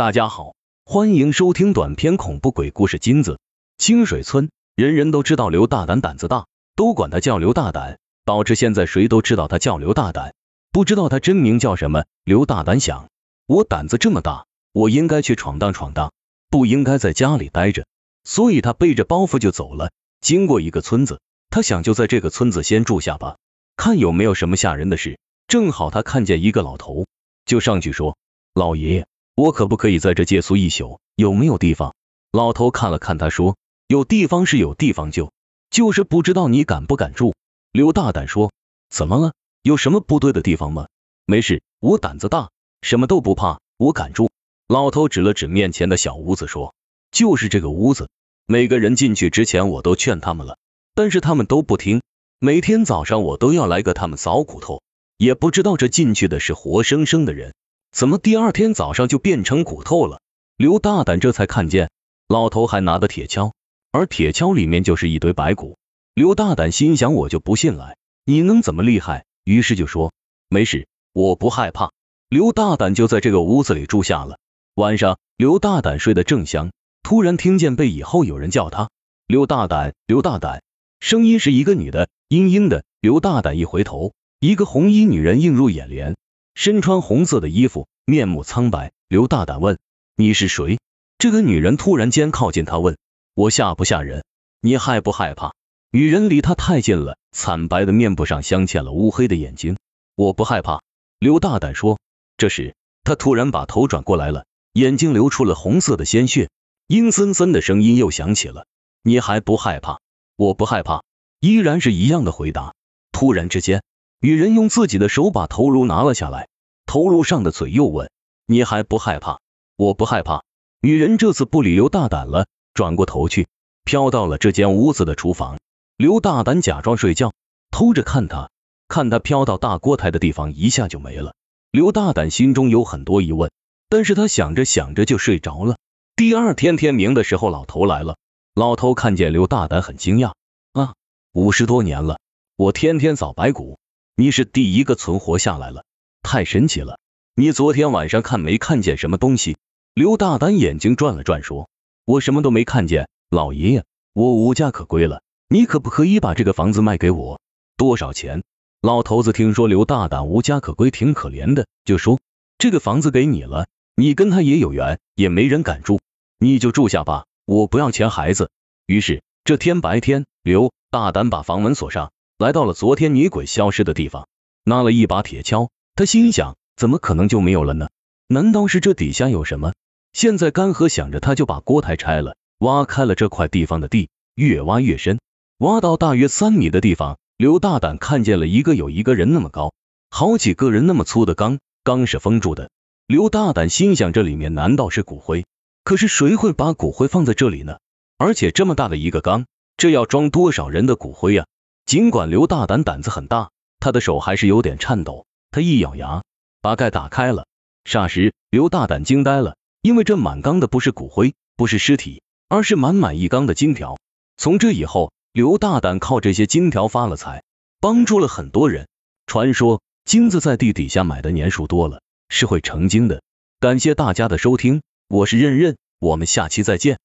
大家好，欢迎收听短篇恐怖鬼故事《金子清水村》。人人都知道刘大胆胆子大，都管他叫刘大胆，导致现在谁都知道他叫刘大胆，不知道他真名叫什么。刘大胆想，我胆子这么大，我应该去闯荡闯荡，不应该在家里待着，所以他背着包袱就走了。经过一个村子，他想就在这个村子先住下吧，看有没有什么吓人的事。正好他看见一个老头，就上去说：“老爷爷。”我可不可以在这借宿一宿？有没有地方？老头看了看他，说：“有地方是有地方，就就是不知道你敢不敢住。”刘大胆说：“怎么了？有什么不对的地方吗？”没事，我胆子大，什么都不怕，我敢住。老头指了指面前的小屋子，说：“就是这个屋子。每个人进去之前，我都劝他们了，但是他们都不听。每天早上我都要来个他们扫骨头，也不知道这进去的是活生生的人。”怎么第二天早上就变成骨头了？刘大胆这才看见，老头还拿的铁锹，而铁锹里面就是一堆白骨。刘大胆心想，我就不信了，你能怎么厉害？于是就说，没事，我不害怕。刘大胆就在这个屋子里住下了。晚上，刘大胆睡得正香，突然听见背以后有人叫他，刘大胆，刘大胆，声音是一个女的，嘤嘤的。刘大胆一回头，一个红衣女人映入眼帘。身穿红色的衣服，面目苍白。刘大胆问：“你是谁？”这个女人突然间靠近他问：“我吓不吓人？你害不害怕？”女人离他太近了，惨白的面部上镶嵌了乌黑的眼睛。我不害怕。刘大胆说。这时，他突然把头转过来了，眼睛流出了红色的鲜血，阴森森的声音又响起了：“你还不害怕？”我不害怕，依然是一样的回答。突然之间，女人用自己的手把头颅拿了下来。头颅上的嘴又问：“你还不害怕？”我不害怕。女人这次不理刘大胆了，转过头去，飘到了这间屋子的厨房。刘大胆假装睡觉，偷着看他，看他飘到大锅台的地方，一下就没了。刘大胆心中有很多疑问，但是他想着想着就睡着了。第二天天明的时候，老头来了。老头看见刘大胆，很惊讶啊，五十多年了，我天天扫白骨，你是第一个存活下来了。太神奇了！你昨天晚上看没看见什么东西？刘大胆眼睛转了转，说：“我什么都没看见，老爷爷，我无家可归了，你可不可以把这个房子卖给我？多少钱？”老头子听说刘大胆无家可归，挺可怜的，就说：“这个房子给你了，你跟他也有缘，也没人敢住，你就住下吧，我不要钱，孩子。”于是这天白天，刘大胆把房门锁上，来到了昨天女鬼消失的地方，拿了一把铁锹。他心想，怎么可能就没有了呢？难道是这底下有什么？现在干涸想着，他就把锅台拆了，挖开了这块地方的地，越挖越深，挖到大约三米的地方，刘大胆看见了一个有一个人那么高，好几个人那么粗的缸，缸是封住的。刘大胆心想，这里面难道是骨灰？可是谁会把骨灰放在这里呢？而且这么大的一个缸，这要装多少人的骨灰呀？尽管刘大胆胆子很大，他的手还是有点颤抖。他一咬牙，把盖打开了。霎时，刘大胆惊呆了，因为这满缸的不是骨灰，不是尸体，而是满满一缸的金条。从这以后，刘大胆靠这些金条发了财，帮助了很多人。传说金子在地底下买的年数多了，是会成精的。感谢大家的收听，我是任任，我们下期再见。